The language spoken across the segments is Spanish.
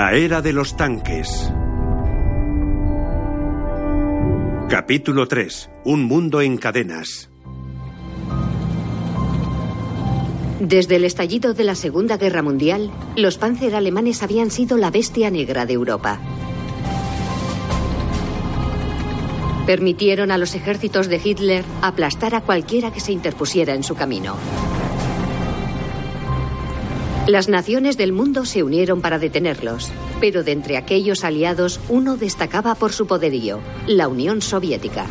La era de los tanques. Capítulo 3. Un mundo en cadenas. Desde el estallido de la Segunda Guerra Mundial, los panzer alemanes habían sido la bestia negra de Europa. Permitieron a los ejércitos de Hitler aplastar a cualquiera que se interpusiera en su camino. Las naciones del mundo se unieron para detenerlos, pero de entre aquellos aliados uno destacaba por su poderío, la Unión Soviética.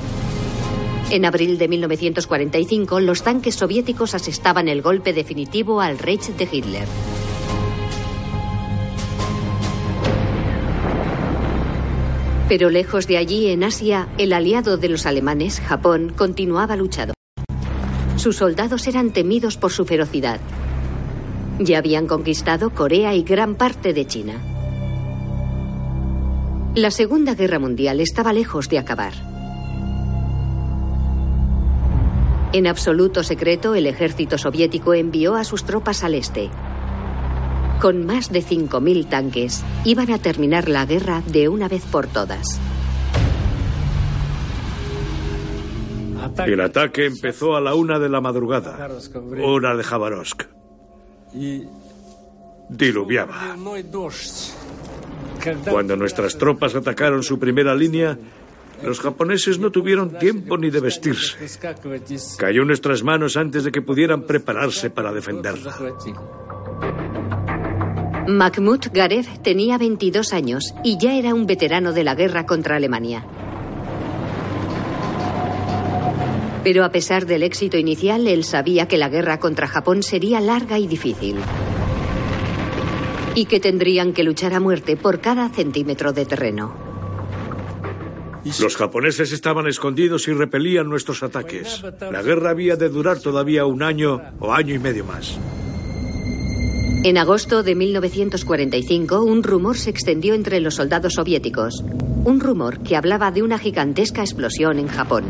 En abril de 1945, los tanques soviéticos asestaban el golpe definitivo al Reich de Hitler. Pero lejos de allí, en Asia, el aliado de los alemanes, Japón, continuaba luchando. Sus soldados eran temidos por su ferocidad. Ya habían conquistado Corea y gran parte de China. La Segunda Guerra Mundial estaba lejos de acabar. En absoluto secreto, el ejército soviético envió a sus tropas al este. Con más de 5.000 tanques, iban a terminar la guerra de una vez por todas. El ataque empezó a la una de la madrugada, hora de Jabarovsk. Diluviaba. Cuando nuestras tropas atacaron su primera línea, los japoneses no tuvieron tiempo ni de vestirse. Cayó en nuestras manos antes de que pudieran prepararse para defenderla. Mahmoud Garev tenía 22 años y ya era un veterano de la guerra contra Alemania. Pero a pesar del éxito inicial, él sabía que la guerra contra Japón sería larga y difícil. Y que tendrían que luchar a muerte por cada centímetro de terreno. Los japoneses estaban escondidos y repelían nuestros ataques. La guerra había de durar todavía un año o año y medio más. En agosto de 1945, un rumor se extendió entre los soldados soviéticos. Un rumor que hablaba de una gigantesca explosión en Japón.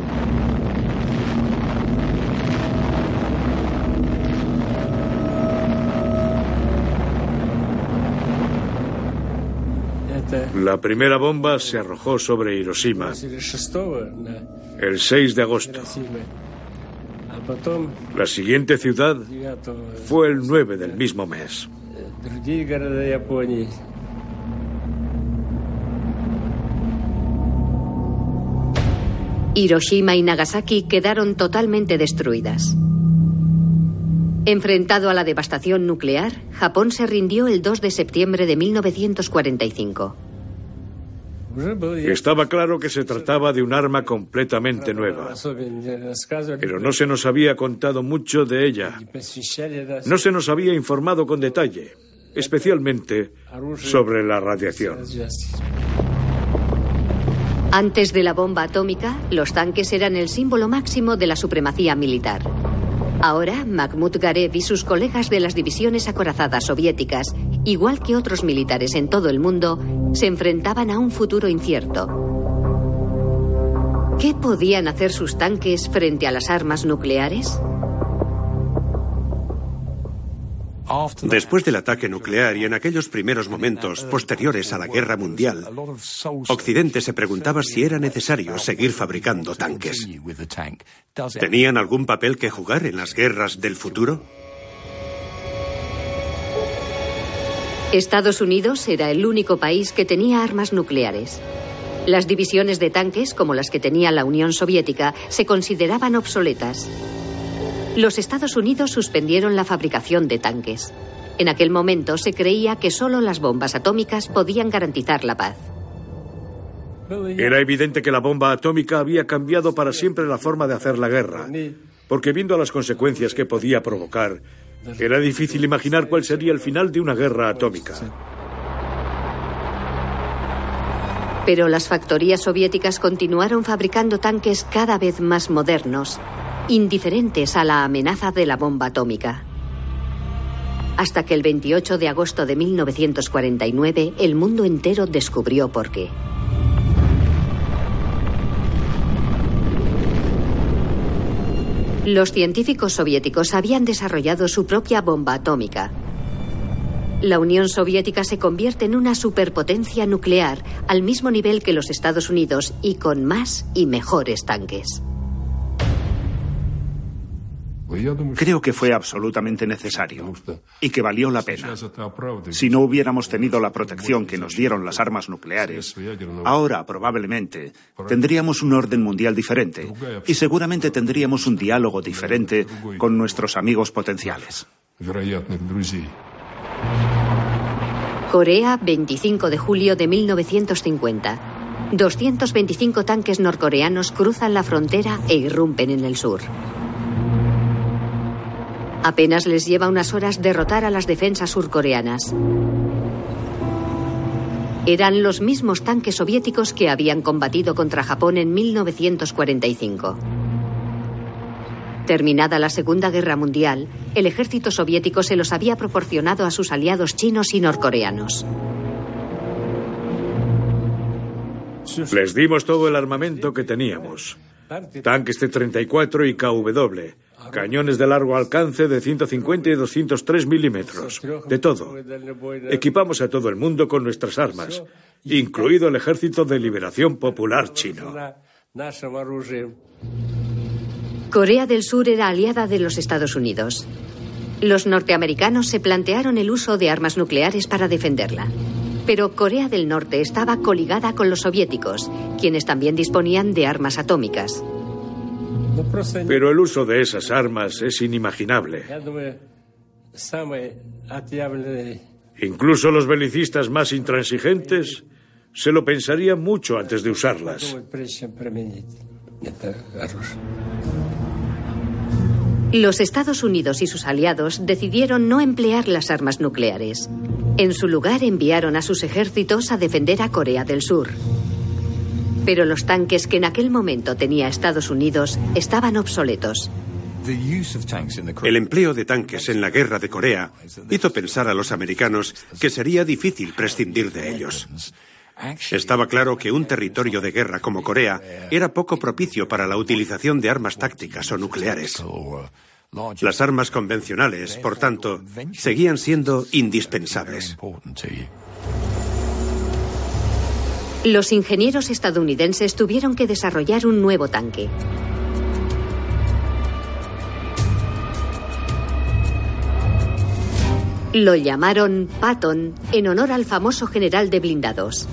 La primera bomba se arrojó sobre Hiroshima el 6 de agosto. La siguiente ciudad fue el 9 del mismo mes. Hiroshima y Nagasaki quedaron totalmente destruidas. Enfrentado a la devastación nuclear, Japón se rindió el 2 de septiembre de 1945. Estaba claro que se trataba de un arma completamente nueva, pero no se nos había contado mucho de ella. No se nos había informado con detalle, especialmente sobre la radiación. Antes de la bomba atómica, los tanques eran el símbolo máximo de la supremacía militar. Ahora, Mahmoud Garev y sus colegas de las divisiones acorazadas soviéticas, igual que otros militares en todo el mundo, se enfrentaban a un futuro incierto. ¿Qué podían hacer sus tanques frente a las armas nucleares? Después del ataque nuclear y en aquellos primeros momentos posteriores a la guerra mundial, Occidente se preguntaba si era necesario seguir fabricando tanques. ¿Tenían algún papel que jugar en las guerras del futuro? Estados Unidos era el único país que tenía armas nucleares. Las divisiones de tanques, como las que tenía la Unión Soviética, se consideraban obsoletas. Los Estados Unidos suspendieron la fabricación de tanques. En aquel momento se creía que solo las bombas atómicas podían garantizar la paz. Era evidente que la bomba atómica había cambiado para siempre la forma de hacer la guerra, porque viendo las consecuencias que podía provocar, era difícil imaginar cuál sería el final de una guerra atómica. Pero las factorías soviéticas continuaron fabricando tanques cada vez más modernos, indiferentes a la amenaza de la bomba atómica. Hasta que el 28 de agosto de 1949 el mundo entero descubrió por qué. Los científicos soviéticos habían desarrollado su propia bomba atómica. La Unión Soviética se convierte en una superpotencia nuclear al mismo nivel que los Estados Unidos y con más y mejores tanques. Creo que fue absolutamente necesario y que valió la pena. Si no hubiéramos tenido la protección que nos dieron las armas nucleares, ahora probablemente tendríamos un orden mundial diferente y seguramente tendríamos un diálogo diferente con nuestros amigos potenciales. Corea, 25 de julio de 1950. 225 tanques norcoreanos cruzan la frontera e irrumpen en el sur. Apenas les lleva unas horas derrotar a las defensas surcoreanas. Eran los mismos tanques soviéticos que habían combatido contra Japón en 1945. Terminada la Segunda Guerra Mundial, el ejército soviético se los había proporcionado a sus aliados chinos y norcoreanos. Les dimos todo el armamento que teníamos. Tanques T-34 y KW Cañones de largo alcance de 150 y 203 milímetros. De todo. Equipamos a todo el mundo con nuestras armas, incluido el Ejército de Liberación Popular Chino. Corea del Sur era aliada de los Estados Unidos. Los norteamericanos se plantearon el uso de armas nucleares para defenderla. Pero Corea del Norte estaba coligada con los soviéticos, quienes también disponían de armas atómicas. Pero el uso de esas armas es inimaginable. Incluso los belicistas más intransigentes se lo pensarían mucho antes de usarlas. Los Estados Unidos y sus aliados decidieron no emplear las armas nucleares. En su lugar enviaron a sus ejércitos a defender a Corea del Sur. Pero los tanques que en aquel momento tenía Estados Unidos estaban obsoletos. El empleo de tanques en la guerra de Corea hizo pensar a los americanos que sería difícil prescindir de ellos. Estaba claro que un territorio de guerra como Corea era poco propicio para la utilización de armas tácticas o nucleares. Las armas convencionales, por tanto, seguían siendo indispensables. Los ingenieros estadounidenses tuvieron que desarrollar un nuevo tanque. Lo llamaron Patton en honor al famoso general de blindados.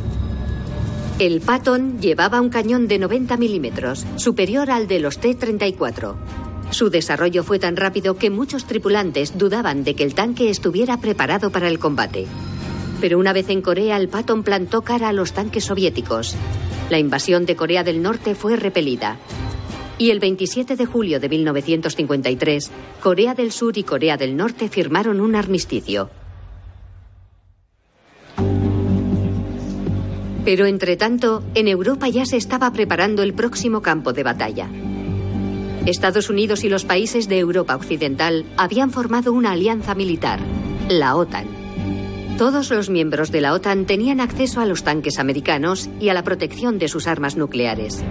El Patton llevaba un cañón de 90 milímetros, superior al de los T-34. Su desarrollo fue tan rápido que muchos tripulantes dudaban de que el tanque estuviera preparado para el combate. Pero una vez en Corea, el Patton plantó cara a los tanques soviéticos. La invasión de Corea del Norte fue repelida. Y el 27 de julio de 1953, Corea del Sur y Corea del Norte firmaron un armisticio. Pero entre tanto, en Europa ya se estaba preparando el próximo campo de batalla. Estados Unidos y los países de Europa Occidental habían formado una alianza militar, la OTAN. Todos los miembros de la OTAN tenían acceso a los tanques americanos y a la protección de sus armas nucleares.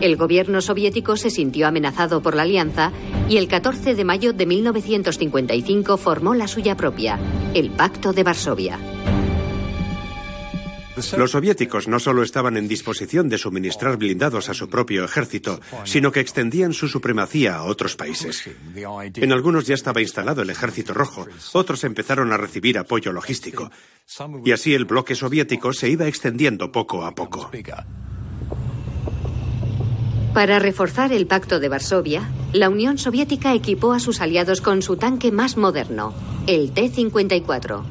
El gobierno soviético se sintió amenazado por la alianza y el 14 de mayo de 1955 formó la suya propia, el Pacto de Varsovia. Los soviéticos no solo estaban en disposición de suministrar blindados a su propio ejército, sino que extendían su supremacía a otros países. En algunos ya estaba instalado el ejército rojo, otros empezaron a recibir apoyo logístico. Y así el bloque soviético se iba extendiendo poco a poco. Para reforzar el pacto de Varsovia, la Unión Soviética equipó a sus aliados con su tanque más moderno, el T-54.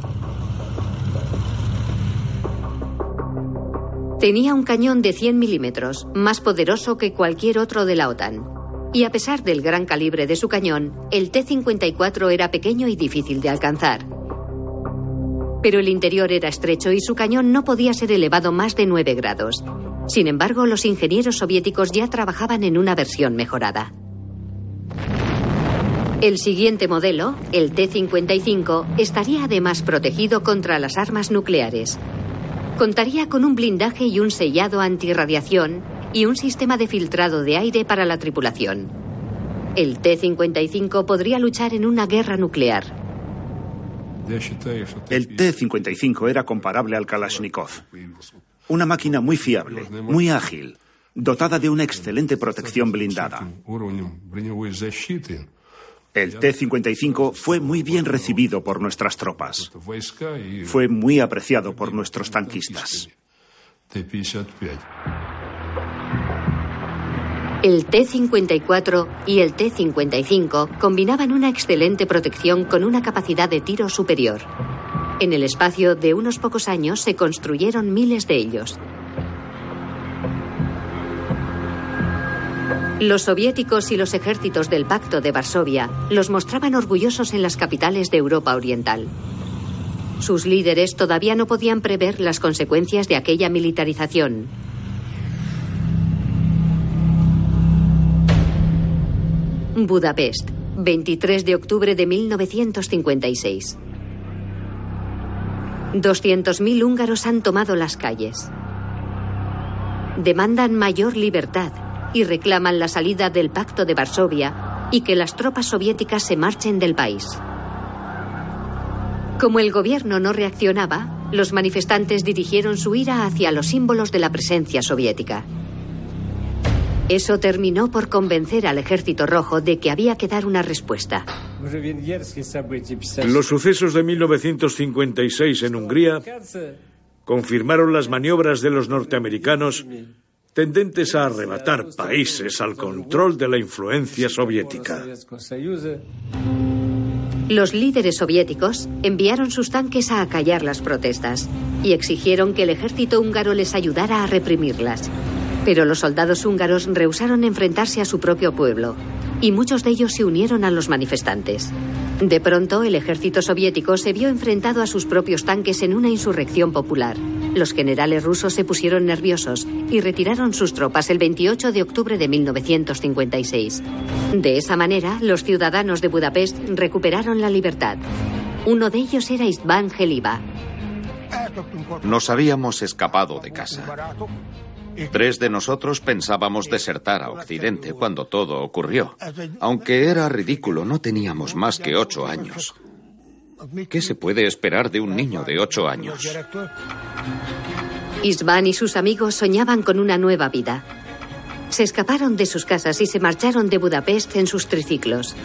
Tenía un cañón de 100 milímetros, más poderoso que cualquier otro de la OTAN. Y a pesar del gran calibre de su cañón, el T-54 era pequeño y difícil de alcanzar. Pero el interior era estrecho y su cañón no podía ser elevado más de 9 grados. Sin embargo, los ingenieros soviéticos ya trabajaban en una versión mejorada. El siguiente modelo, el T-55, estaría además protegido contra las armas nucleares. Contaría con un blindaje y un sellado antirradiación y un sistema de filtrado de aire para la tripulación. El T-55 podría luchar en una guerra nuclear. El T-55 era comparable al Kalashnikov. Una máquina muy fiable, muy ágil, dotada de una excelente protección blindada. El T-55 fue muy bien recibido por nuestras tropas. Fue muy apreciado por nuestros tanquistas. El T-54 y el T-55 combinaban una excelente protección con una capacidad de tiro superior. En el espacio de unos pocos años se construyeron miles de ellos. Los soviéticos y los ejércitos del Pacto de Varsovia los mostraban orgullosos en las capitales de Europa Oriental. Sus líderes todavía no podían prever las consecuencias de aquella militarización. Budapest, 23 de octubre de 1956. 200.000 húngaros han tomado las calles. Demandan mayor libertad y reclaman la salida del Pacto de Varsovia y que las tropas soviéticas se marchen del país. Como el gobierno no reaccionaba, los manifestantes dirigieron su ira hacia los símbolos de la presencia soviética. Eso terminó por convencer al ejército rojo de que había que dar una respuesta. Los sucesos de 1956 en Hungría confirmaron las maniobras de los norteamericanos tendentes a arrebatar países al control de la influencia soviética. Los líderes soviéticos enviaron sus tanques a acallar las protestas y exigieron que el ejército húngaro les ayudara a reprimirlas. Pero los soldados húngaros rehusaron enfrentarse a su propio pueblo y muchos de ellos se unieron a los manifestantes. De pronto, el ejército soviético se vio enfrentado a sus propios tanques en una insurrección popular. Los generales rusos se pusieron nerviosos y retiraron sus tropas el 28 de octubre de 1956. De esa manera, los ciudadanos de Budapest recuperaron la libertad. Uno de ellos era István Geliba. Nos habíamos escapado de casa. Tres de nosotros pensábamos desertar a Occidente cuando todo ocurrió. Aunque era ridículo, no teníamos más que ocho años. ¿Qué se puede esperar de un niño de ocho años? Isván y sus amigos soñaban con una nueva vida. Se escaparon de sus casas y se marcharon de Budapest en sus triciclos.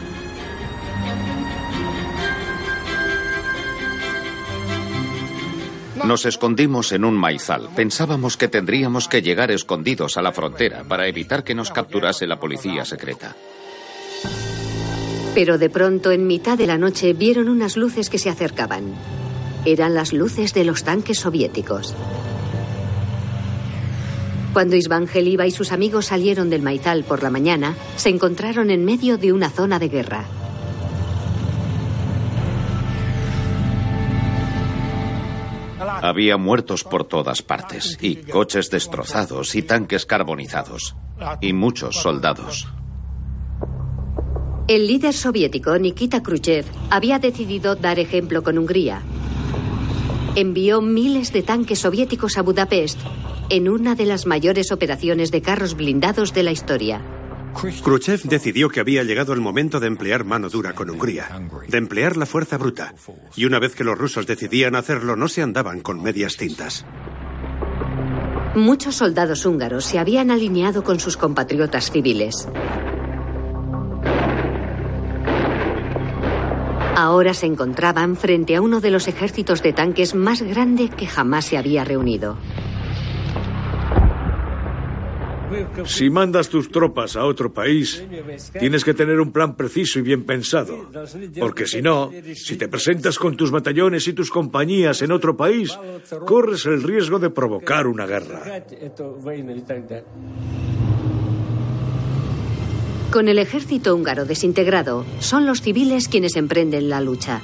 Nos escondimos en un maizal. Pensábamos que tendríamos que llegar escondidos a la frontera para evitar que nos capturase la policía secreta. Pero de pronto, en mitad de la noche, vieron unas luces que se acercaban. Eran las luces de los tanques soviéticos. Cuando Isvangeliva y sus amigos salieron del maizal por la mañana, se encontraron en medio de una zona de guerra. Había muertos por todas partes, y coches destrozados, y tanques carbonizados, y muchos soldados. El líder soviético Nikita Khrushchev había decidido dar ejemplo con Hungría. Envió miles de tanques soviéticos a Budapest en una de las mayores operaciones de carros blindados de la historia. Khrushchev decidió que había llegado el momento de emplear mano dura con Hungría, de emplear la fuerza bruta. Y una vez que los rusos decidían hacerlo, no se andaban con medias tintas. Muchos soldados húngaros se habían alineado con sus compatriotas civiles. Ahora se encontraban frente a uno de los ejércitos de tanques más grande que jamás se había reunido. Si mandas tus tropas a otro país, tienes que tener un plan preciso y bien pensado. Porque si no, si te presentas con tus batallones y tus compañías en otro país, corres el riesgo de provocar una guerra. Con el ejército húngaro desintegrado, son los civiles quienes emprenden la lucha.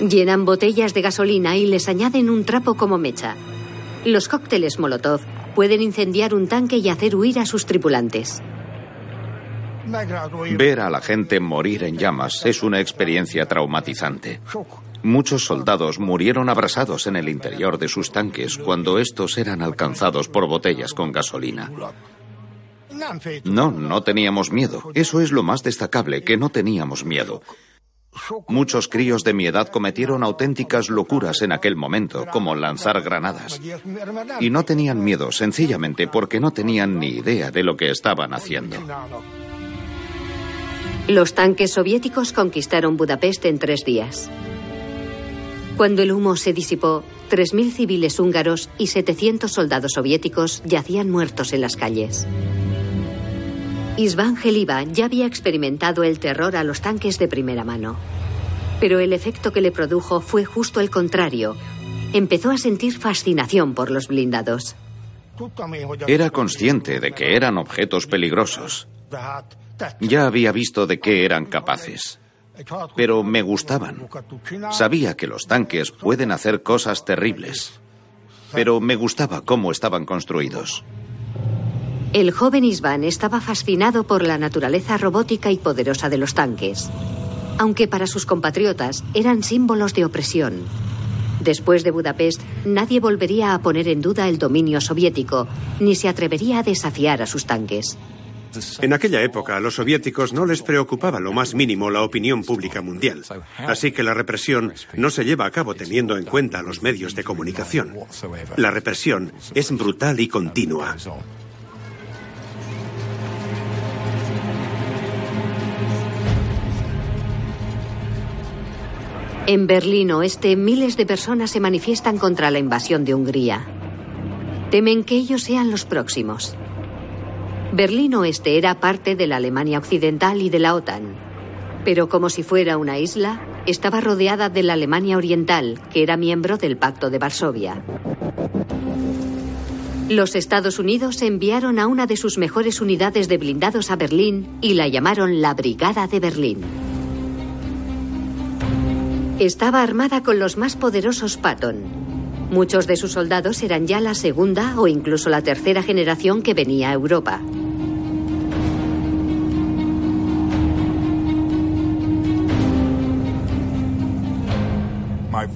Llenan botellas de gasolina y les añaden un trapo como mecha. Los cócteles Molotov pueden incendiar un tanque y hacer huir a sus tripulantes. Ver a la gente morir en llamas es una experiencia traumatizante. Muchos soldados murieron abrasados en el interior de sus tanques cuando estos eran alcanzados por botellas con gasolina. No, no teníamos miedo. Eso es lo más destacable, que no teníamos miedo. Muchos críos de mi edad cometieron auténticas locuras en aquel momento, como lanzar granadas. Y no tenían miedo, sencillamente porque no tenían ni idea de lo que estaban haciendo. Los tanques soviéticos conquistaron Budapest en tres días. Cuando el humo se disipó, 3.000 civiles húngaros y 700 soldados soviéticos yacían muertos en las calles. Isván Geliba ya había experimentado el terror a los tanques de primera mano. Pero el efecto que le produjo fue justo el contrario. Empezó a sentir fascinación por los blindados. Era consciente de que eran objetos peligrosos. Ya había visto de qué eran capaces. Pero me gustaban. Sabía que los tanques pueden hacer cosas terribles. Pero me gustaba cómo estaban construidos. El joven Isván estaba fascinado por la naturaleza robótica y poderosa de los tanques, aunque para sus compatriotas eran símbolos de opresión. Después de Budapest, nadie volvería a poner en duda el dominio soviético, ni se atrevería a desafiar a sus tanques. En aquella época a los soviéticos no les preocupaba lo más mínimo la opinión pública mundial. Así que la represión no se lleva a cabo teniendo en cuenta los medios de comunicación. La represión es brutal y continua. En Berlín Oeste, miles de personas se manifiestan contra la invasión de Hungría. Temen que ellos sean los próximos. Berlín Oeste era parte de la Alemania Occidental y de la OTAN. Pero como si fuera una isla, estaba rodeada de la Alemania Oriental, que era miembro del Pacto de Varsovia. Los Estados Unidos enviaron a una de sus mejores unidades de blindados a Berlín y la llamaron la Brigada de Berlín. Estaba armada con los más poderosos Patton. Muchos de sus soldados eran ya la segunda o incluso la tercera generación que venía a Europa.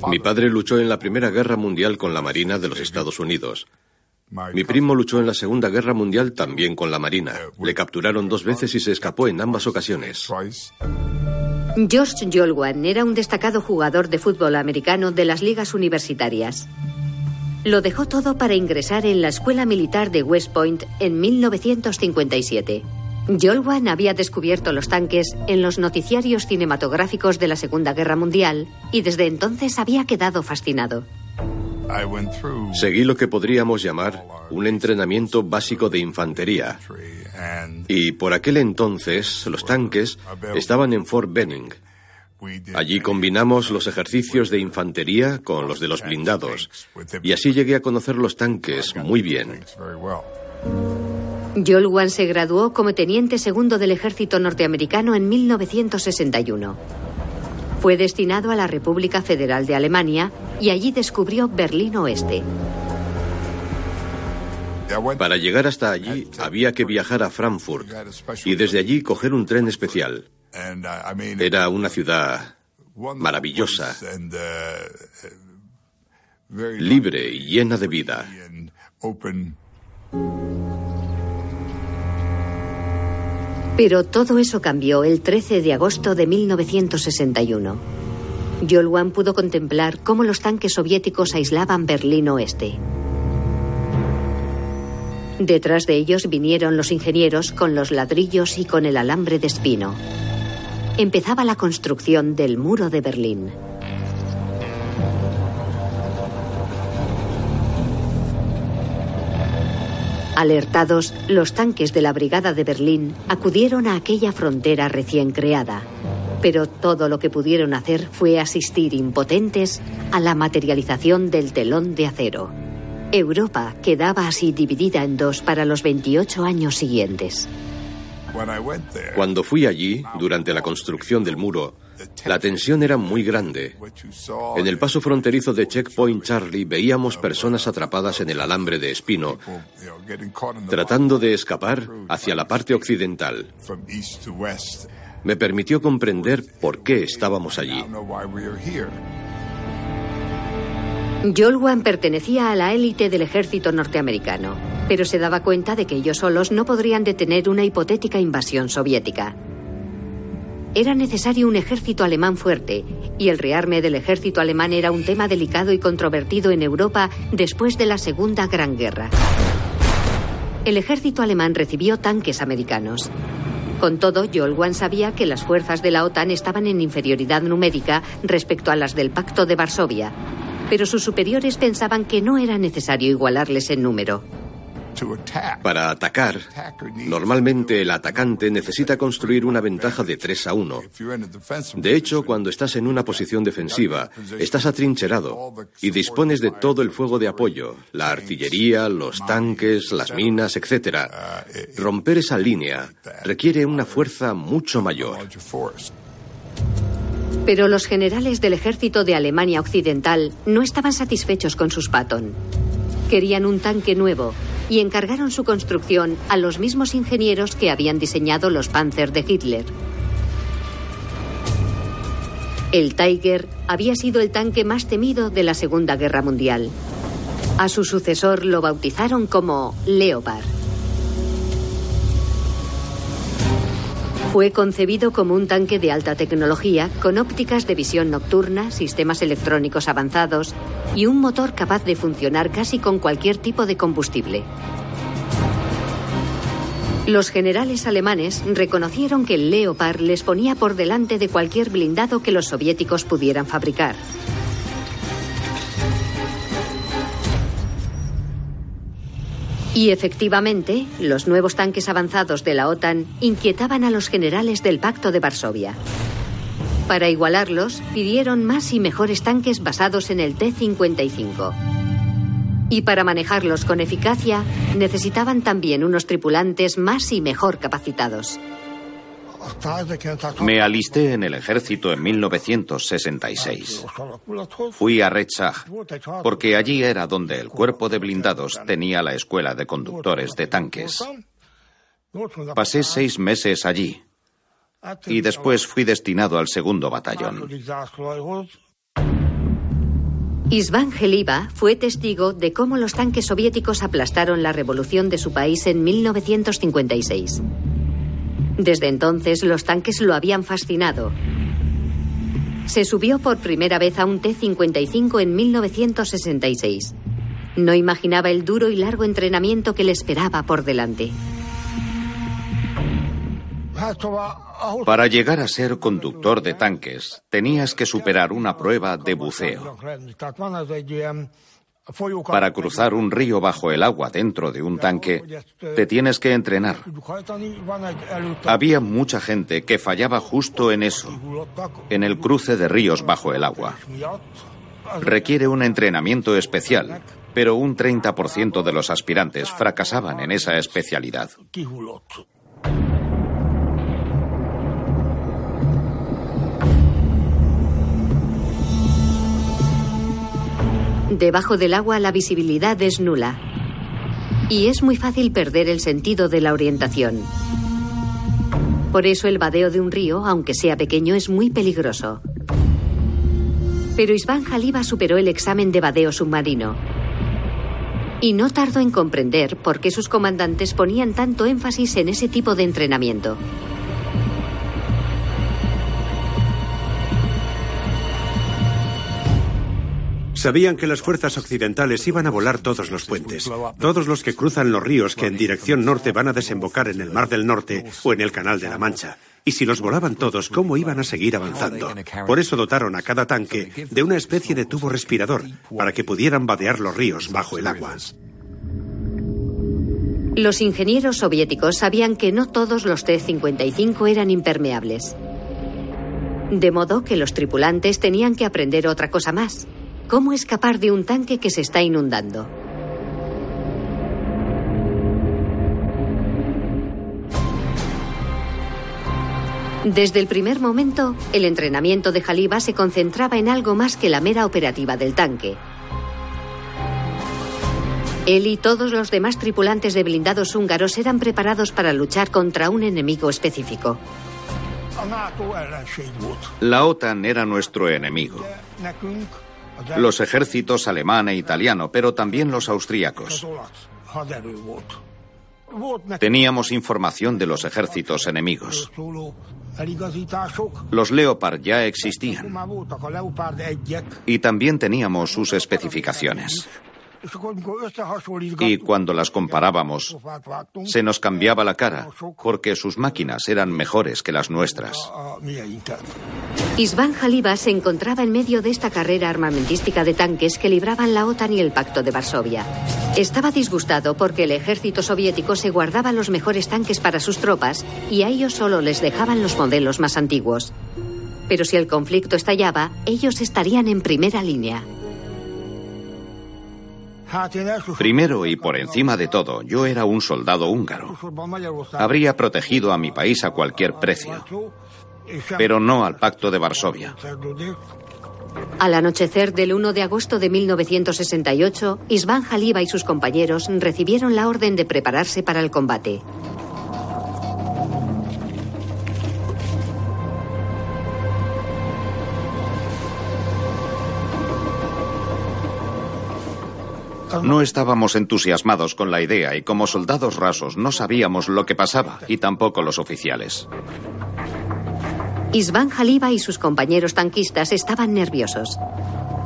Mi padre luchó en la Primera Guerra Mundial con la Marina de los Estados Unidos. Mi primo luchó en la Segunda Guerra Mundial también con la Marina. Le capturaron dos veces y se escapó en ambas ocasiones. George Yolwan era un destacado jugador de fútbol americano de las ligas universitarias. Lo dejó todo para ingresar en la Escuela Militar de West Point en 1957. Yolwan había descubierto los tanques en los noticiarios cinematográficos de la Segunda Guerra Mundial y desde entonces había quedado fascinado. Seguí lo que podríamos llamar un entrenamiento básico de infantería. Y por aquel entonces los tanques estaban en Fort Benning. Allí combinamos los ejercicios de infantería con los de los blindados. Y así llegué a conocer los tanques muy bien. Yolwan se graduó como teniente segundo del ejército norteamericano en 1961. Fue destinado a la República Federal de Alemania y allí descubrió Berlín Oeste. Para llegar hasta allí había que viajar a Frankfurt y desde allí coger un tren especial. Era una ciudad maravillosa, libre y llena de vida. Pero todo eso cambió el 13 de agosto de 1961. Yolwan pudo contemplar cómo los tanques soviéticos aislaban Berlín Oeste. Detrás de ellos vinieron los ingenieros con los ladrillos y con el alambre de espino. Empezaba la construcción del muro de Berlín. Alertados, los tanques de la Brigada de Berlín acudieron a aquella frontera recién creada. Pero todo lo que pudieron hacer fue asistir impotentes a la materialización del telón de acero. Europa quedaba así dividida en dos para los 28 años siguientes. Cuando fui allí, durante la construcción del muro, la tensión era muy grande. En el paso fronterizo de Checkpoint Charlie veíamos personas atrapadas en el alambre de espino, tratando de escapar hacia la parte occidental. Me permitió comprender por qué estábamos allí. Yolwan pertenecía a la élite del ejército norteamericano, pero se daba cuenta de que ellos solos no podrían detener una hipotética invasión soviética. Era necesario un ejército alemán fuerte, y el rearme del ejército alemán era un tema delicado y controvertido en Europa después de la Segunda Gran Guerra. El ejército alemán recibió tanques americanos. Con todo, Jolwan sabía que las fuerzas de la OTAN estaban en inferioridad numérica respecto a las del Pacto de Varsovia, pero sus superiores pensaban que no era necesario igualarles en número. Para atacar, normalmente el atacante necesita construir una ventaja de 3 a 1. De hecho, cuando estás en una posición defensiva, estás atrincherado y dispones de todo el fuego de apoyo, la artillería, los tanques, las minas, etc. Romper esa línea requiere una fuerza mucho mayor. Pero los generales del ejército de Alemania Occidental no estaban satisfechos con sus Patton. Querían un tanque nuevo y encargaron su construcción a los mismos ingenieros que habían diseñado los Panzer de Hitler. El Tiger había sido el tanque más temido de la Segunda Guerra Mundial. A su sucesor lo bautizaron como Leopard. Fue concebido como un tanque de alta tecnología, con ópticas de visión nocturna, sistemas electrónicos avanzados y un motor capaz de funcionar casi con cualquier tipo de combustible. Los generales alemanes reconocieron que el Leopard les ponía por delante de cualquier blindado que los soviéticos pudieran fabricar. Y efectivamente, los nuevos tanques avanzados de la OTAN inquietaban a los generales del Pacto de Varsovia. Para igualarlos, pidieron más y mejores tanques basados en el T-55. Y para manejarlos con eficacia, necesitaban también unos tripulantes más y mejor capacitados. Me alisté en el ejército en 1966. Fui a Rechach porque allí era donde el cuerpo de blindados tenía la escuela de conductores de tanques. Pasé seis meses allí y después fui destinado al segundo batallón. Isván Geliva fue testigo de cómo los tanques soviéticos aplastaron la revolución de su país en 1956. Desde entonces los tanques lo habían fascinado. Se subió por primera vez a un T-55 en 1966. No imaginaba el duro y largo entrenamiento que le esperaba por delante. Para llegar a ser conductor de tanques, tenías que superar una prueba de buceo. Para cruzar un río bajo el agua dentro de un tanque, te tienes que entrenar. Había mucha gente que fallaba justo en eso, en el cruce de ríos bajo el agua. Requiere un entrenamiento especial, pero un 30% de los aspirantes fracasaban en esa especialidad. Debajo del agua la visibilidad es nula. Y es muy fácil perder el sentido de la orientación. Por eso el vadeo de un río, aunque sea pequeño, es muy peligroso. Pero Isván Jaliba superó el examen de vadeo submarino. Y no tardó en comprender por qué sus comandantes ponían tanto énfasis en ese tipo de entrenamiento. Sabían que las fuerzas occidentales iban a volar todos los puentes, todos los que cruzan los ríos que en dirección norte van a desembocar en el Mar del Norte o en el Canal de la Mancha. Y si los volaban todos, ¿cómo iban a seguir avanzando? Por eso dotaron a cada tanque de una especie de tubo respirador para que pudieran vadear los ríos bajo el agua. Los ingenieros soviéticos sabían que no todos los T-55 eran impermeables. De modo que los tripulantes tenían que aprender otra cosa más, ¿Cómo escapar de un tanque que se está inundando? Desde el primer momento, el entrenamiento de Jaliba se concentraba en algo más que la mera operativa del tanque. Él y todos los demás tripulantes de blindados húngaros eran preparados para luchar contra un enemigo específico. La OTAN era nuestro enemigo los ejércitos alemán e italiano, pero también los austríacos. Teníamos información de los ejércitos enemigos. Los Leopard ya existían. Y también teníamos sus especificaciones. Y cuando las comparábamos, se nos cambiaba la cara, porque sus máquinas eran mejores que las nuestras. Isván Jaliba se encontraba en medio de esta carrera armamentística de tanques que libraban la OTAN y el Pacto de Varsovia. Estaba disgustado porque el ejército soviético se guardaba los mejores tanques para sus tropas y a ellos solo les dejaban los modelos más antiguos. Pero si el conflicto estallaba, ellos estarían en primera línea. Primero y por encima de todo, yo era un soldado húngaro. Habría protegido a mi país a cualquier precio, pero no al Pacto de Varsovia. Al anochecer del 1 de agosto de 1968, Isván Jaliba y sus compañeros recibieron la orden de prepararse para el combate. No estábamos entusiasmados con la idea y como soldados rasos no sabíamos lo que pasaba y tampoco los oficiales. Isván Jaliba y sus compañeros tanquistas estaban nerviosos.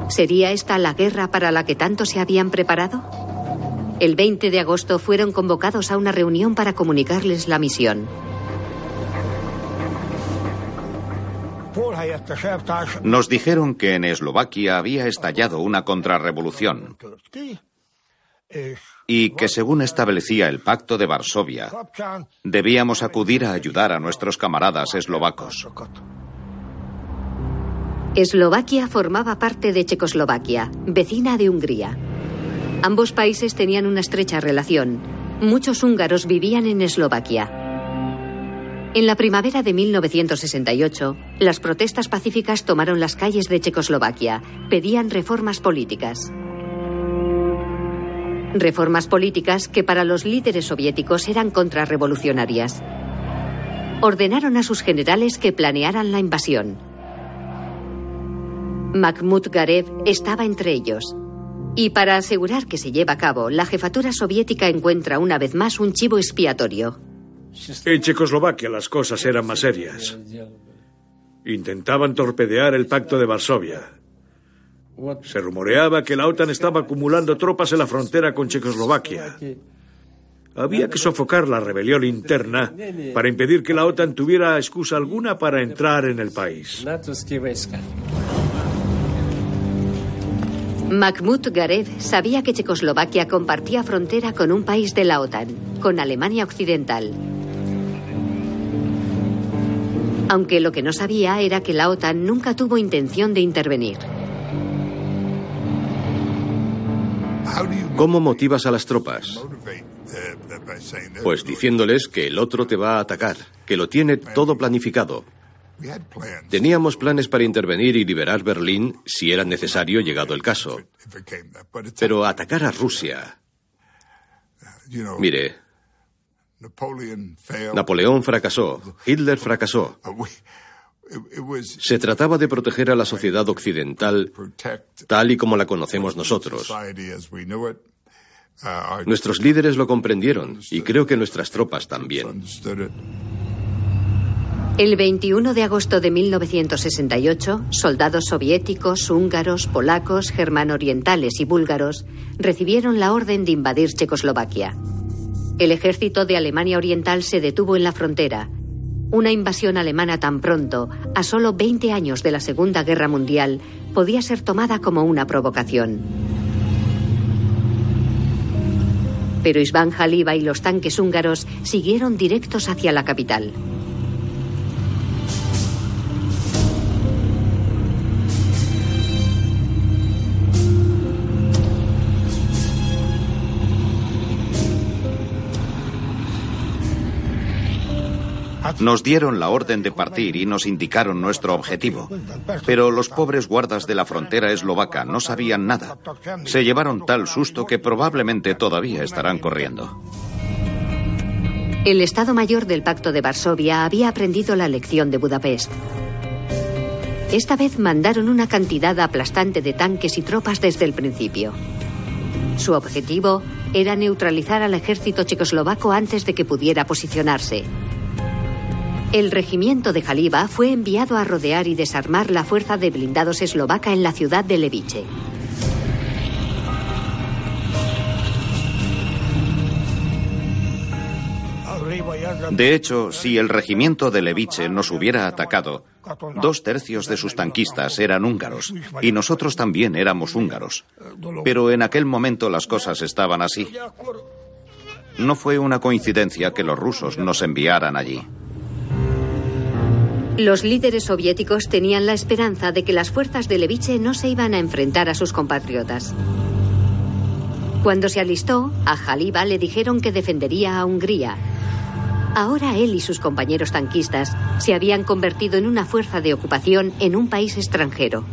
¿Sería esta la guerra para la que tanto se habían preparado? El 20 de agosto fueron convocados a una reunión para comunicarles la misión. Nos dijeron que en Eslovaquia había estallado una contrarrevolución y que según establecía el Pacto de Varsovia, debíamos acudir a ayudar a nuestros camaradas eslovacos. Eslovaquia formaba parte de Checoslovaquia, vecina de Hungría. Ambos países tenían una estrecha relación. Muchos húngaros vivían en Eslovaquia. En la primavera de 1968, las protestas pacíficas tomaron las calles de Checoslovaquia. Pedían reformas políticas. Reformas políticas que para los líderes soviéticos eran contrarrevolucionarias. Ordenaron a sus generales que planearan la invasión. Mahmoud Garev estaba entre ellos. Y para asegurar que se lleva a cabo, la jefatura soviética encuentra una vez más un chivo expiatorio. En Checoslovaquia las cosas eran más serias. Intentaban torpedear el pacto de Varsovia. Se rumoreaba que la OTAN estaba acumulando tropas en la frontera con Checoslovaquia. Había que sofocar la rebelión interna para impedir que la OTAN tuviera excusa alguna para entrar en el país. Mahmoud Garev sabía que Checoslovaquia compartía frontera con un país de la OTAN, con Alemania Occidental. Aunque lo que no sabía era que la OTAN nunca tuvo intención de intervenir. ¿Cómo motivas a las tropas? Pues diciéndoles que el otro te va a atacar, que lo tiene todo planificado. Teníamos planes para intervenir y liberar Berlín si era necesario llegado el caso. Pero atacar a Rusia... Mire, Napoleón fracasó, Hitler fracasó. Se trataba de proteger a la sociedad occidental tal y como la conocemos nosotros. Nuestros líderes lo comprendieron y creo que nuestras tropas también. El 21 de agosto de 1968, soldados soviéticos, húngaros, polacos, germano-orientales y búlgaros recibieron la orden de invadir Checoslovaquia. El ejército de Alemania Oriental se detuvo en la frontera una invasión alemana tan pronto, a solo 20 años de la Segunda Guerra Mundial, podía ser tomada como una provocación. Pero Isván Jaliba y los tanques húngaros siguieron directos hacia la capital. Nos dieron la orden de partir y nos indicaron nuestro objetivo. Pero los pobres guardas de la frontera eslovaca no sabían nada. Se llevaron tal susto que probablemente todavía estarán corriendo. El Estado Mayor del Pacto de Varsovia había aprendido la lección de Budapest. Esta vez mandaron una cantidad aplastante de tanques y tropas desde el principio. Su objetivo, era neutralizar al ejército checoslovaco antes de que pudiera posicionarse. El regimiento de Jaliba fue enviado a rodear y desarmar la fuerza de blindados eslovaca en la ciudad de Leviche. De hecho, si el regimiento de Leviche nos hubiera atacado, dos tercios de sus tanquistas eran húngaros y nosotros también éramos húngaros. Pero en aquel momento las cosas estaban así. No fue una coincidencia que los rusos nos enviaran allí. Los líderes soviéticos tenían la esperanza de que las fuerzas de Leviche no se iban a enfrentar a sus compatriotas. Cuando se alistó, a Jaliba le dijeron que defendería a Hungría. Ahora él y sus compañeros tanquistas se habían convertido en una fuerza de ocupación en un país extranjero.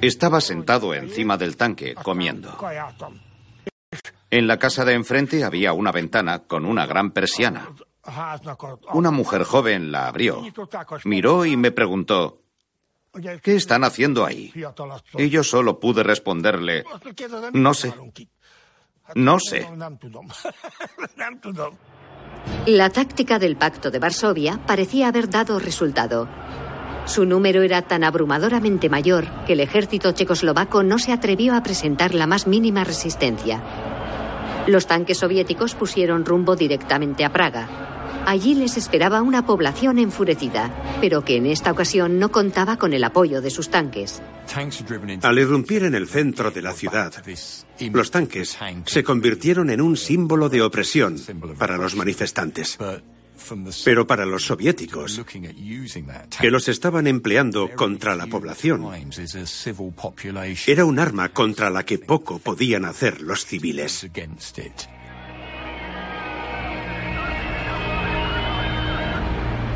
Estaba sentado encima del tanque, comiendo. En la casa de enfrente había una ventana con una gran persiana. Una mujer joven la abrió, miró y me preguntó, ¿qué están haciendo ahí? Y yo solo pude responderle, no sé. No sé. La táctica del Pacto de Varsovia parecía haber dado resultado. Su número era tan abrumadoramente mayor que el ejército checoslovaco no se atrevió a presentar la más mínima resistencia. Los tanques soviéticos pusieron rumbo directamente a Praga. Allí les esperaba una población enfurecida, pero que en esta ocasión no contaba con el apoyo de sus tanques. Al irrumpir en el centro de la ciudad, los tanques se convirtieron en un símbolo de opresión para los manifestantes. Pero para los soviéticos, que los estaban empleando contra la población, era un arma contra la que poco podían hacer los civiles.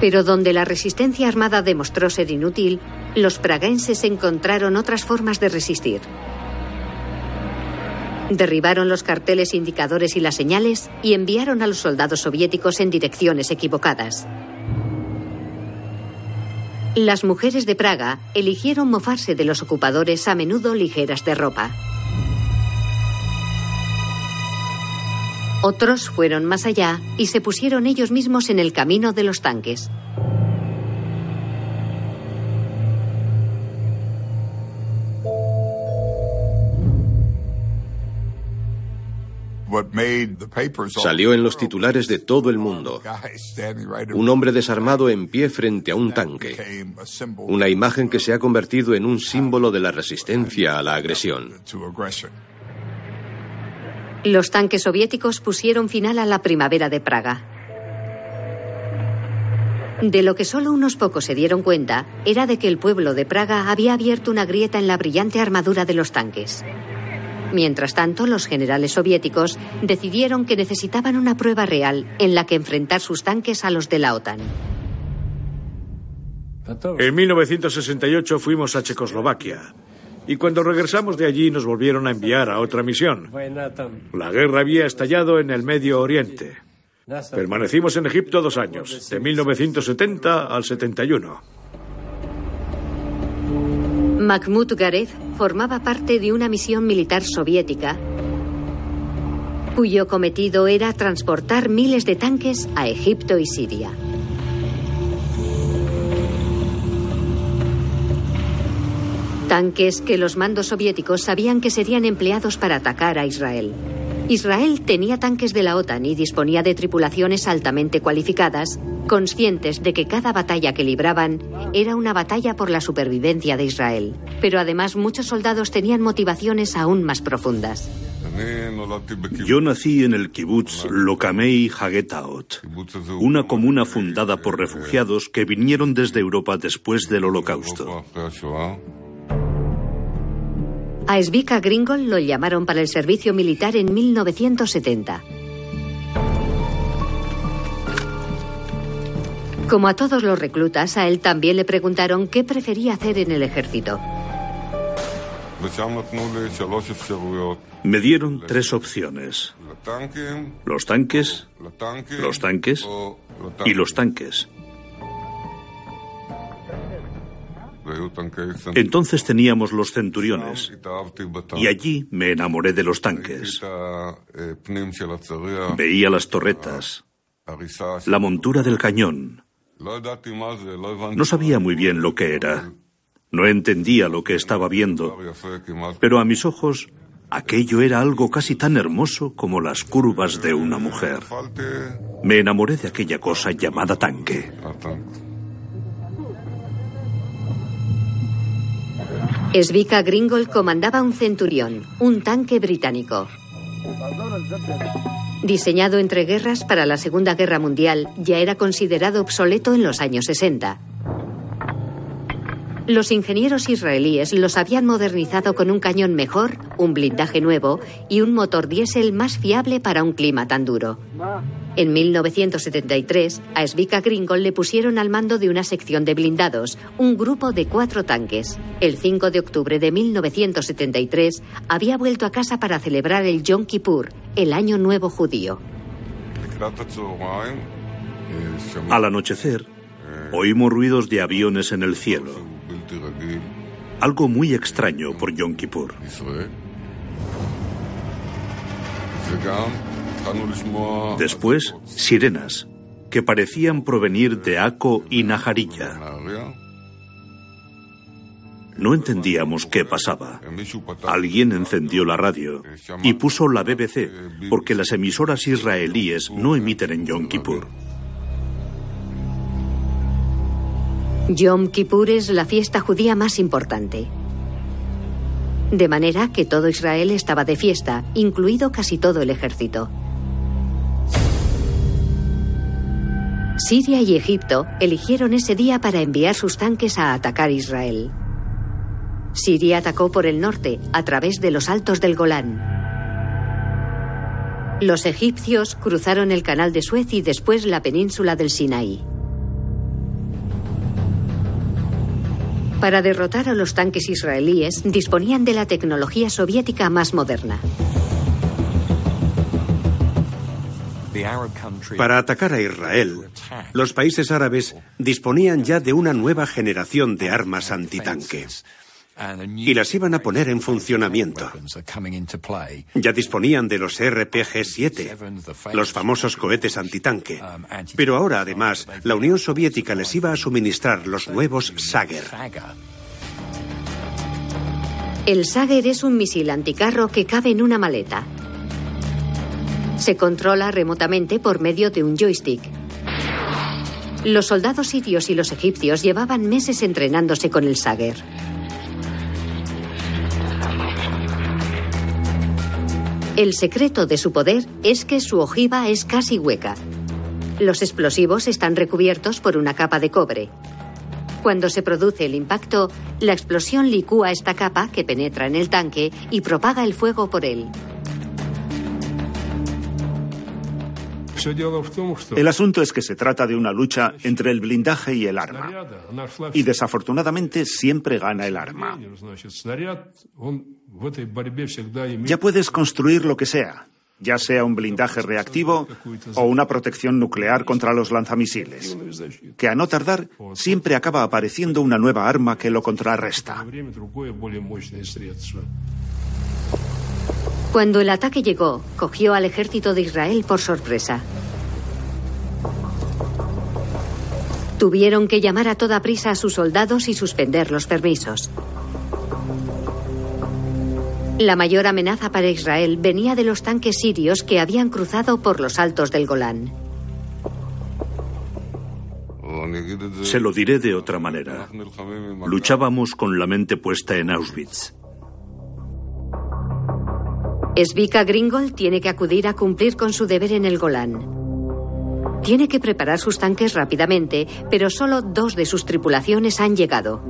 Pero donde la resistencia armada demostró ser inútil, los praguenses encontraron otras formas de resistir. Derribaron los carteles indicadores y las señales y enviaron a los soldados soviéticos en direcciones equivocadas. Las mujeres de Praga eligieron mofarse de los ocupadores a menudo ligeras de ropa. Otros fueron más allá y se pusieron ellos mismos en el camino de los tanques. Salió en los titulares de todo el mundo. Un hombre desarmado en pie frente a un tanque. Una imagen que se ha convertido en un símbolo de la resistencia a la agresión. Los tanques soviéticos pusieron final a la primavera de Praga. De lo que solo unos pocos se dieron cuenta era de que el pueblo de Praga había abierto una grieta en la brillante armadura de los tanques. Mientras tanto, los generales soviéticos decidieron que necesitaban una prueba real en la que enfrentar sus tanques a los de la OTAN. En 1968 fuimos a Checoslovaquia. Y cuando regresamos de allí nos volvieron a enviar a otra misión. La guerra había estallado en el Medio Oriente. Permanecimos en Egipto dos años, de 1970 al 71. Mahmoud Gareth formaba parte de una misión militar soviética cuyo cometido era transportar miles de tanques a Egipto y Siria. Tanques que los mandos soviéticos sabían que serían empleados para atacar a Israel. Israel tenía tanques de la OTAN y disponía de tripulaciones altamente cualificadas, conscientes de que cada batalla que libraban era una batalla por la supervivencia de Israel. Pero además muchos soldados tenían motivaciones aún más profundas. Yo nací en el kibbutz Lokamei Hagetaot, una comuna fundada por refugiados que vinieron desde Europa después del Holocausto. A Svika Gringol lo llamaron para el servicio militar en 1970. Como a todos los reclutas, a él también le preguntaron qué prefería hacer en el ejército. Me dieron tres opciones. Los tanques, los tanques y los tanques. Entonces teníamos los centuriones y allí me enamoré de los tanques. Veía las torretas, la montura del cañón. No sabía muy bien lo que era. No entendía lo que estaba viendo, pero a mis ojos aquello era algo casi tan hermoso como las curvas de una mujer. Me enamoré de aquella cosa llamada tanque. Svika Gringol comandaba un Centurión, un tanque británico. Diseñado entre guerras para la Segunda Guerra Mundial, ya era considerado obsoleto en los años 60. Los ingenieros israelíes los habían modernizado con un cañón mejor, un blindaje nuevo y un motor diésel más fiable para un clima tan duro. En 1973, a Svika Gringol le pusieron al mando de una sección de blindados, un grupo de cuatro tanques. El 5 de octubre de 1973 había vuelto a casa para celebrar el Yom Kippur, el Año Nuevo Judío. Al anochecer, oímos ruidos de aviones en el cielo. Algo muy extraño por Yom Kippur. Después, sirenas, que parecían provenir de Aco y Najarilla. No entendíamos qué pasaba. Alguien encendió la radio y puso la BBC, porque las emisoras israelíes no emiten en Yom Kippur. Yom Kippur es la fiesta judía más importante. De manera que todo Israel estaba de fiesta, incluido casi todo el ejército. Siria y Egipto eligieron ese día para enviar sus tanques a atacar Israel. Siria atacó por el norte, a través de los altos del Golán. Los egipcios cruzaron el canal de Suez y después la península del Sinaí. Para derrotar a los tanques israelíes disponían de la tecnología soviética más moderna. Para atacar a Israel, los países árabes disponían ya de una nueva generación de armas antitanque y las iban a poner en funcionamiento. Ya disponían de los RPG-7, los famosos cohetes antitanque, pero ahora además la Unión Soviética les iba a suministrar los nuevos Sager. El Sager es un misil anticarro que cabe en una maleta. Se controla remotamente por medio de un joystick. Los soldados sirios y los egipcios llevaban meses entrenándose con el Sager. El secreto de su poder es que su ojiva es casi hueca. Los explosivos están recubiertos por una capa de cobre. Cuando se produce el impacto, la explosión licúa esta capa que penetra en el tanque y propaga el fuego por él. El asunto es que se trata de una lucha entre el blindaje y el arma. Y desafortunadamente siempre gana el arma. Ya puedes construir lo que sea, ya sea un blindaje reactivo o una protección nuclear contra los lanzamisiles, que a no tardar siempre acaba apareciendo una nueva arma que lo contrarresta. Cuando el ataque llegó, cogió al ejército de Israel por sorpresa. Tuvieron que llamar a toda prisa a sus soldados y suspender los permisos. La mayor amenaza para Israel venía de los tanques sirios que habían cruzado por los altos del Golán. Se lo diré de otra manera. Luchábamos con la mente puesta en Auschwitz. Svika Gringol tiene que acudir a cumplir con su deber en el Golán. Tiene que preparar sus tanques rápidamente, pero solo dos de sus tripulaciones han llegado.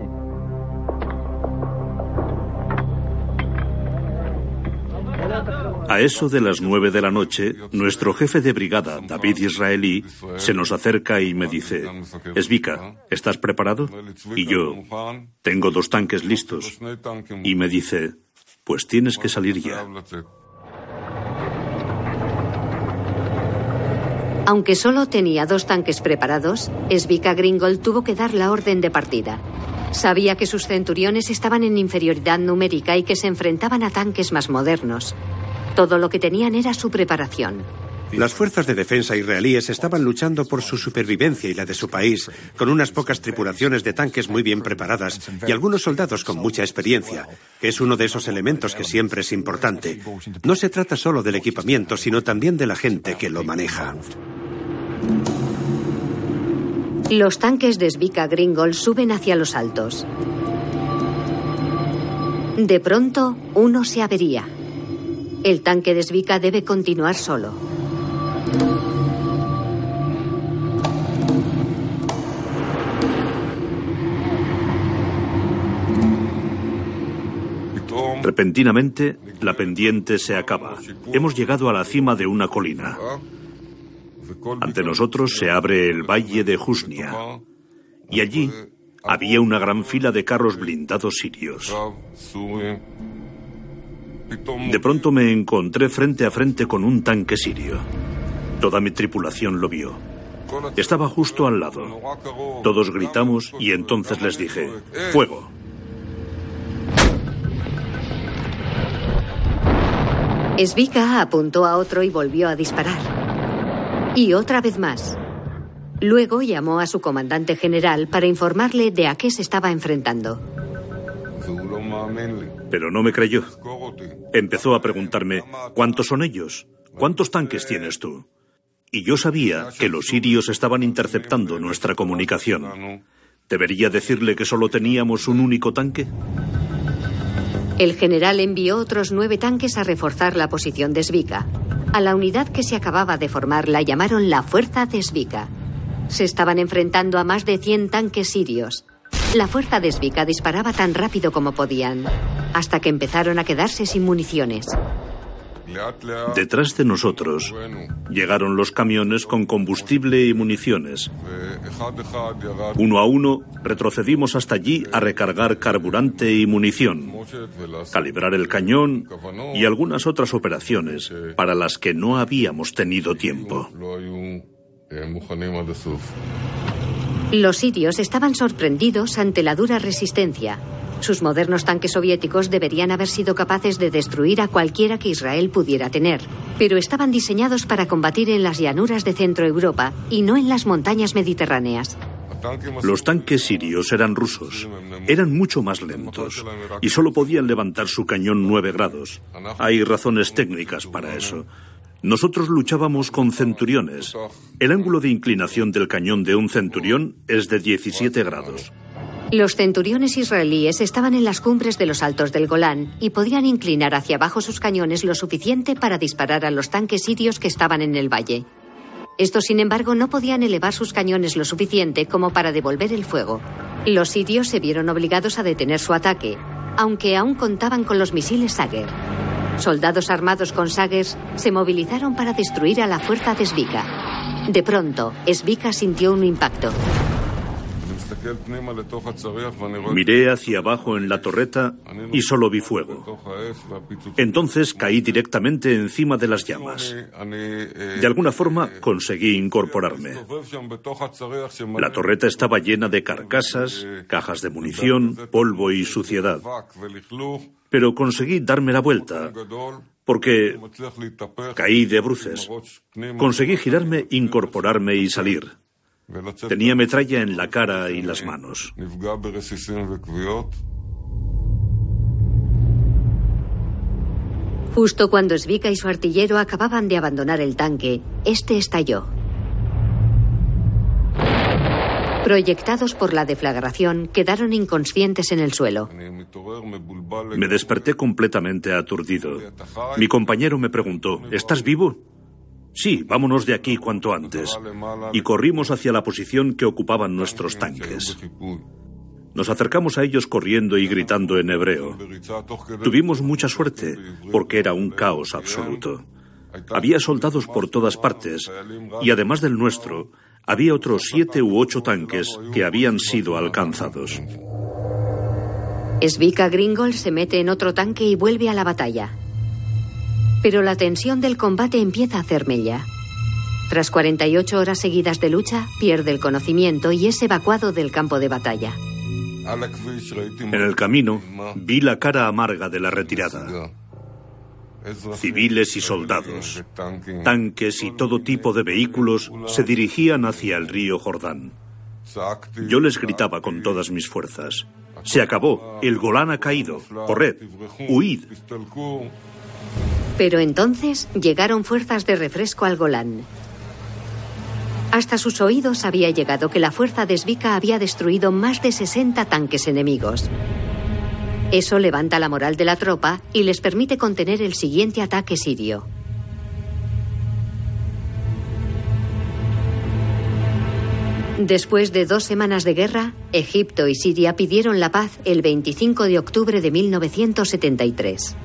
A eso de las nueve de la noche, nuestro jefe de brigada, David Israelí, se nos acerca y me dice, Esvika, ¿estás preparado? Y yo, tengo dos tanques listos. Y me dice, pues tienes que salir ya. Aunque solo tenía dos tanques preparados, Svika Gringol tuvo que dar la orden de partida. Sabía que sus centuriones estaban en inferioridad numérica y que se enfrentaban a tanques más modernos. Todo lo que tenían era su preparación. Las fuerzas de defensa israelíes estaban luchando por su supervivencia y la de su país, con unas pocas tripulaciones de tanques muy bien preparadas y algunos soldados con mucha experiencia, que es uno de esos elementos que siempre es importante. No se trata solo del equipamiento, sino también de la gente que lo maneja. Los tanques de Svika Gringol suben hacia los altos. De pronto, uno se avería. El tanque de Svika debe continuar solo. Repentinamente, la pendiente se acaba. Hemos llegado a la cima de una colina. Ante nosotros se abre el valle de Jusnia. Y allí había una gran fila de carros blindados sirios. De pronto me encontré frente a frente con un tanque sirio. Toda mi tripulación lo vio. Estaba justo al lado. Todos gritamos y entonces les dije, ¡Fuego! Svika apuntó a otro y volvió a disparar. Y otra vez más. Luego llamó a su comandante general para informarle de a qué se estaba enfrentando. Pero no me creyó. Empezó a preguntarme, ¿cuántos son ellos? ¿Cuántos tanques tienes tú? Y yo sabía que los sirios estaban interceptando nuestra comunicación. ¿Debería decirle que solo teníamos un único tanque? El general envió otros nueve tanques a reforzar la posición de Svika. A la unidad que se acababa de formar la llamaron la Fuerza de Svika. Se estaban enfrentando a más de 100 tanques sirios. La fuerza de Svika disparaba tan rápido como podían, hasta que empezaron a quedarse sin municiones. Detrás de nosotros llegaron los camiones con combustible y municiones. Uno a uno retrocedimos hasta allí a recargar carburante y munición, calibrar el cañón y algunas otras operaciones para las que no habíamos tenido tiempo. Los sitios estaban sorprendidos ante la dura resistencia. Sus modernos tanques soviéticos deberían haber sido capaces de destruir a cualquiera que Israel pudiera tener, pero estaban diseñados para combatir en las llanuras de Centro Europa y no en las montañas mediterráneas. Los tanques sirios eran rusos. Eran mucho más lentos y solo podían levantar su cañón 9 grados. Hay razones técnicas para eso. Nosotros luchábamos con centuriones. El ángulo de inclinación del cañón de un centurión es de 17 grados. Los centuriones israelíes estaban en las cumbres de los altos del Golán y podían inclinar hacia abajo sus cañones lo suficiente para disparar a los tanques sirios que estaban en el valle. Estos, sin embargo, no podían elevar sus cañones lo suficiente como para devolver el fuego. Los sirios se vieron obligados a detener su ataque, aunque aún contaban con los misiles Sager. Soldados armados con Sagers se movilizaron para destruir a la fuerza de Svika. De pronto, Svika sintió un impacto. Miré hacia abajo en la torreta y solo vi fuego. Entonces caí directamente encima de las llamas. De alguna forma conseguí incorporarme. La torreta estaba llena de carcasas, cajas de munición, polvo y suciedad. Pero conseguí darme la vuelta porque caí de bruces. Conseguí girarme, incorporarme y salir. Tenía metralla en la cara y las manos. Justo cuando Svika y su artillero acababan de abandonar el tanque, este estalló. Proyectados por la deflagración, quedaron inconscientes en el suelo. Me desperté completamente aturdido. Mi compañero me preguntó, ¿estás vivo? Sí, vámonos de aquí cuanto antes. Y corrimos hacia la posición que ocupaban nuestros tanques. Nos acercamos a ellos corriendo y gritando en hebreo. Tuvimos mucha suerte, porque era un caos absoluto. Había soldados por todas partes, y además del nuestro, había otros siete u ocho tanques que habían sido alcanzados. Svika Gringol se mete en otro tanque y vuelve a la batalla. Pero la tensión del combate empieza a hacer mella. Tras 48 horas seguidas de lucha, pierde el conocimiento y es evacuado del campo de batalla. En el camino vi la cara amarga de la retirada. Civiles y soldados, tanques y todo tipo de vehículos se dirigían hacia el río Jordán. Yo les gritaba con todas mis fuerzas. Se acabó, el Golán ha caído, corred, huid. Pero entonces llegaron fuerzas de refresco al Golán. Hasta sus oídos había llegado que la fuerza de Svika había destruido más de 60 tanques enemigos. Eso levanta la moral de la tropa y les permite contener el siguiente ataque sirio. Después de dos semanas de guerra, Egipto y Siria pidieron la paz el 25 de octubre de 1973.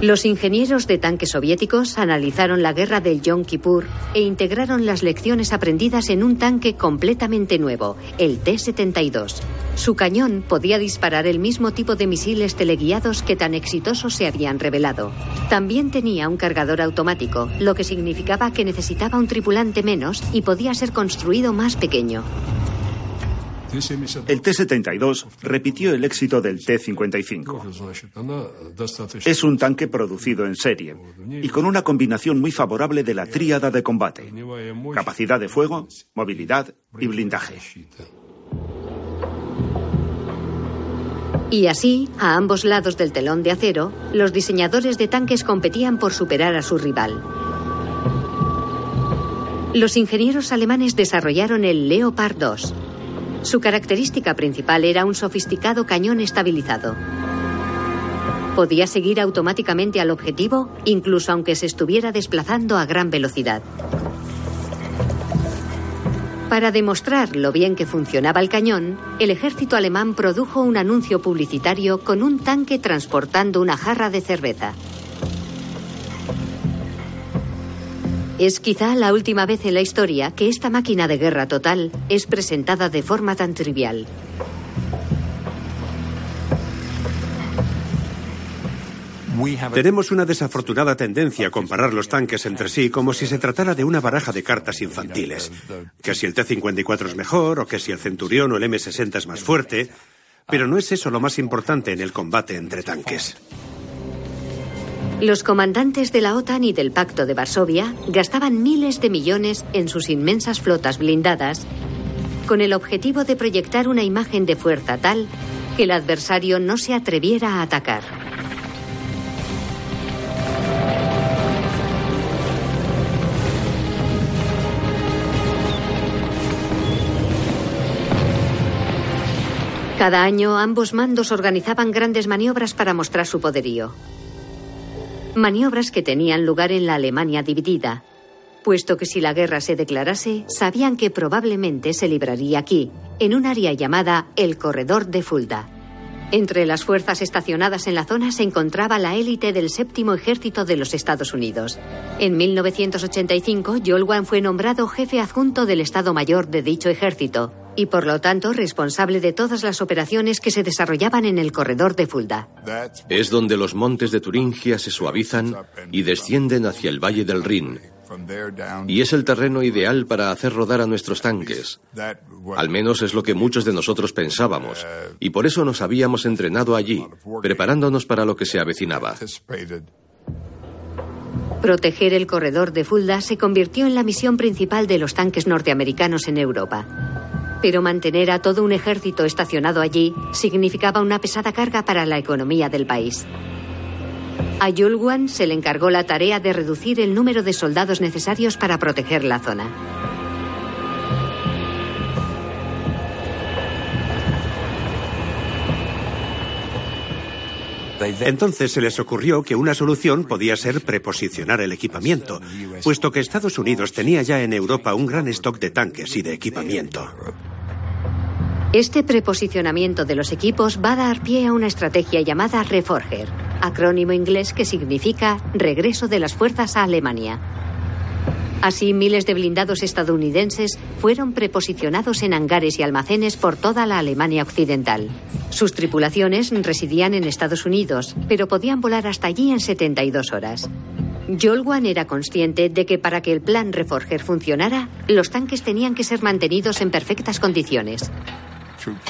Los ingenieros de tanques soviéticos analizaron la guerra del Yom Kippur e integraron las lecciones aprendidas en un tanque completamente nuevo, el T-72. Su cañón podía disparar el mismo tipo de misiles teleguiados que tan exitosos se habían revelado. También tenía un cargador automático, lo que significaba que necesitaba un tripulante menos y podía ser construido más pequeño. El T-72 repitió el éxito del T-55. Es un tanque producido en serie y con una combinación muy favorable de la tríada de combate, capacidad de fuego, movilidad y blindaje. Y así, a ambos lados del telón de acero, los diseñadores de tanques competían por superar a su rival. Los ingenieros alemanes desarrollaron el Leopard 2, su característica principal era un sofisticado cañón estabilizado. Podía seguir automáticamente al objetivo, incluso aunque se estuviera desplazando a gran velocidad. Para demostrar lo bien que funcionaba el cañón, el ejército alemán produjo un anuncio publicitario con un tanque transportando una jarra de cerveza. Es quizá la última vez en la historia que esta máquina de guerra total es presentada de forma tan trivial. Tenemos una desafortunada tendencia a comparar los tanques entre sí como si se tratara de una baraja de cartas infantiles. Que si el T-54 es mejor, o que si el Centurión o el M-60 es más fuerte. Pero no es eso lo más importante en el combate entre tanques. Los comandantes de la OTAN y del Pacto de Varsovia gastaban miles de millones en sus inmensas flotas blindadas con el objetivo de proyectar una imagen de fuerza tal que el adversario no se atreviera a atacar. Cada año ambos mandos organizaban grandes maniobras para mostrar su poderío maniobras que tenían lugar en la Alemania dividida, puesto que si la guerra se declarase, sabían que probablemente se libraría aquí, en un área llamada el Corredor de Fulda. Entre las fuerzas estacionadas en la zona se encontraba la élite del séptimo ejército de los Estados Unidos. En 1985, Jolwan fue nombrado jefe adjunto del Estado Mayor de dicho ejército y por lo tanto responsable de todas las operaciones que se desarrollaban en el corredor de Fulda. Es donde los montes de Turingia se suavizan y descienden hacia el valle del Rin. Y es el terreno ideal para hacer rodar a nuestros tanques. Al menos es lo que muchos de nosotros pensábamos. Y por eso nos habíamos entrenado allí, preparándonos para lo que se avecinaba. Proteger el corredor de Fulda se convirtió en la misión principal de los tanques norteamericanos en Europa. Pero mantener a todo un ejército estacionado allí significaba una pesada carga para la economía del país. A Yulwan se le encargó la tarea de reducir el número de soldados necesarios para proteger la zona. Entonces se les ocurrió que una solución podía ser preposicionar el equipamiento, puesto que Estados Unidos tenía ya en Europa un gran stock de tanques y de equipamiento. Este preposicionamiento de los equipos va a dar pie a una estrategia llamada Reforger, acrónimo inglés que significa regreso de las fuerzas a Alemania. Así, miles de blindados estadounidenses fueron preposicionados en hangares y almacenes por toda la Alemania occidental. Sus tripulaciones residían en Estados Unidos, pero podían volar hasta allí en 72 horas. Jolwan era consciente de que para que el plan Reforger funcionara, los tanques tenían que ser mantenidos en perfectas condiciones.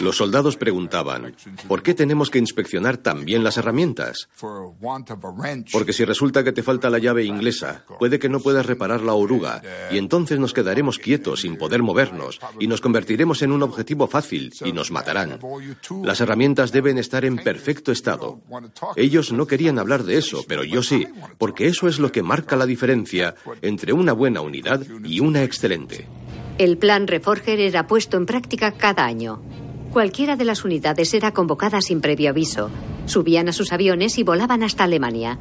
Los soldados preguntaban, ¿por qué tenemos que inspeccionar también las herramientas? Porque si resulta que te falta la llave inglesa, puede que no puedas reparar la oruga, y entonces nos quedaremos quietos sin poder movernos, y nos convertiremos en un objetivo fácil, y nos matarán. Las herramientas deben estar en perfecto estado. Ellos no querían hablar de eso, pero yo sí, porque eso es lo que marca la diferencia entre una buena unidad y una excelente. El plan Reforger era puesto en práctica cada año. Cualquiera de las unidades era convocada sin previo aviso. Subían a sus aviones y volaban hasta Alemania.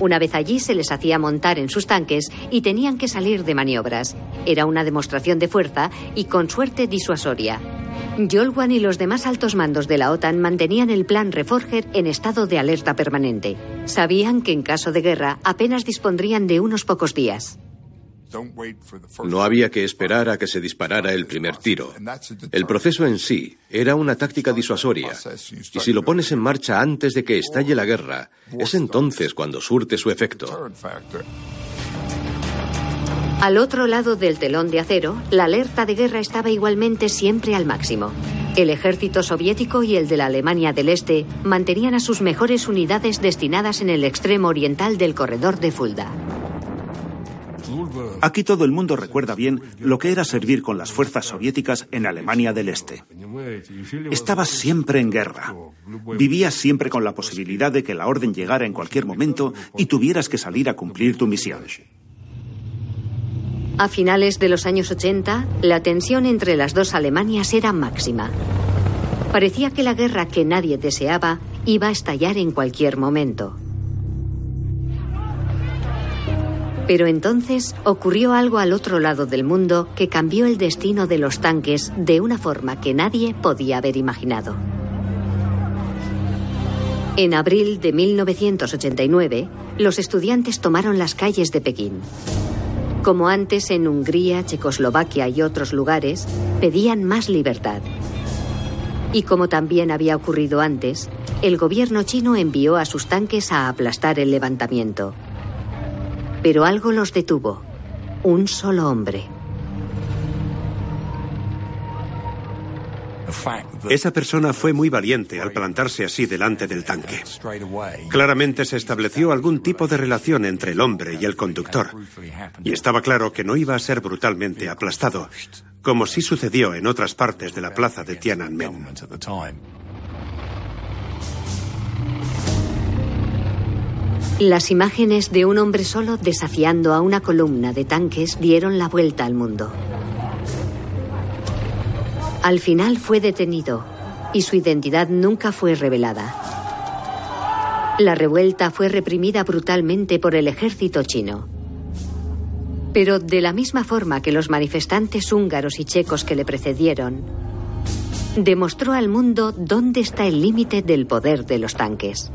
Una vez allí se les hacía montar en sus tanques y tenían que salir de maniobras. Era una demostración de fuerza y con suerte disuasoria. Jolwan y los demás altos mandos de la OTAN mantenían el plan Reforger en estado de alerta permanente. Sabían que en caso de guerra apenas dispondrían de unos pocos días. No había que esperar a que se disparara el primer tiro. El proceso en sí era una táctica disuasoria. Y si lo pones en marcha antes de que estalle la guerra, es entonces cuando surte su efecto. Al otro lado del telón de acero, la alerta de guerra estaba igualmente siempre al máximo. El ejército soviético y el de la Alemania del Este mantenían a sus mejores unidades destinadas en el extremo oriental del corredor de Fulda. Aquí todo el mundo recuerda bien lo que era servir con las fuerzas soviéticas en Alemania del Este. Estabas siempre en guerra. Vivías siempre con la posibilidad de que la orden llegara en cualquier momento y tuvieras que salir a cumplir tu misión. A finales de los años 80, la tensión entre las dos Alemanias era máxima. Parecía que la guerra que nadie deseaba iba a estallar en cualquier momento. Pero entonces ocurrió algo al otro lado del mundo que cambió el destino de los tanques de una forma que nadie podía haber imaginado. En abril de 1989, los estudiantes tomaron las calles de Pekín. Como antes en Hungría, Checoslovaquia y otros lugares, pedían más libertad. Y como también había ocurrido antes, el gobierno chino envió a sus tanques a aplastar el levantamiento. Pero algo los detuvo. Un solo hombre. Esa persona fue muy valiente al plantarse así delante del tanque. Claramente se estableció algún tipo de relación entre el hombre y el conductor. Y estaba claro que no iba a ser brutalmente aplastado, como sí sucedió en otras partes de la plaza de Tiananmen. Las imágenes de un hombre solo desafiando a una columna de tanques dieron la vuelta al mundo. Al final fue detenido y su identidad nunca fue revelada. La revuelta fue reprimida brutalmente por el ejército chino. Pero de la misma forma que los manifestantes húngaros y checos que le precedieron, demostró al mundo dónde está el límite del poder de los tanques.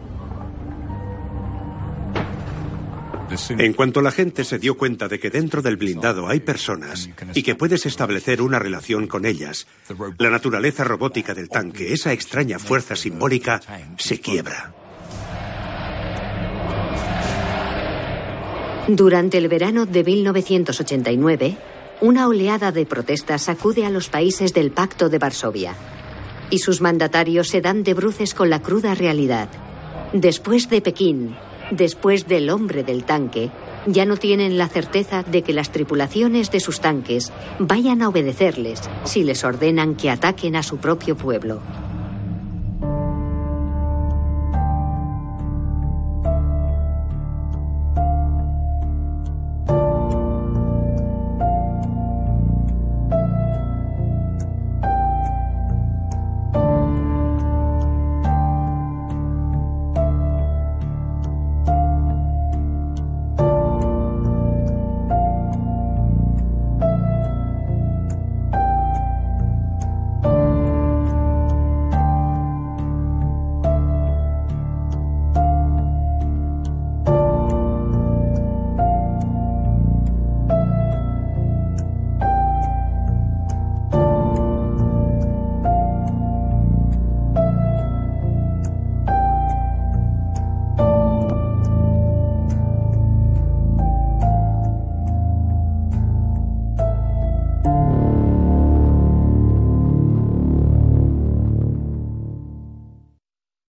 En cuanto la gente se dio cuenta de que dentro del blindado hay personas y que puedes establecer una relación con ellas, la naturaleza robótica del tanque, esa extraña fuerza simbólica, se quiebra. Durante el verano de 1989, una oleada de protestas sacude a los países del Pacto de Varsovia. Y sus mandatarios se dan de bruces con la cruda realidad. Después de Pekín, Después del hombre del tanque, ya no tienen la certeza de que las tripulaciones de sus tanques vayan a obedecerles si les ordenan que ataquen a su propio pueblo.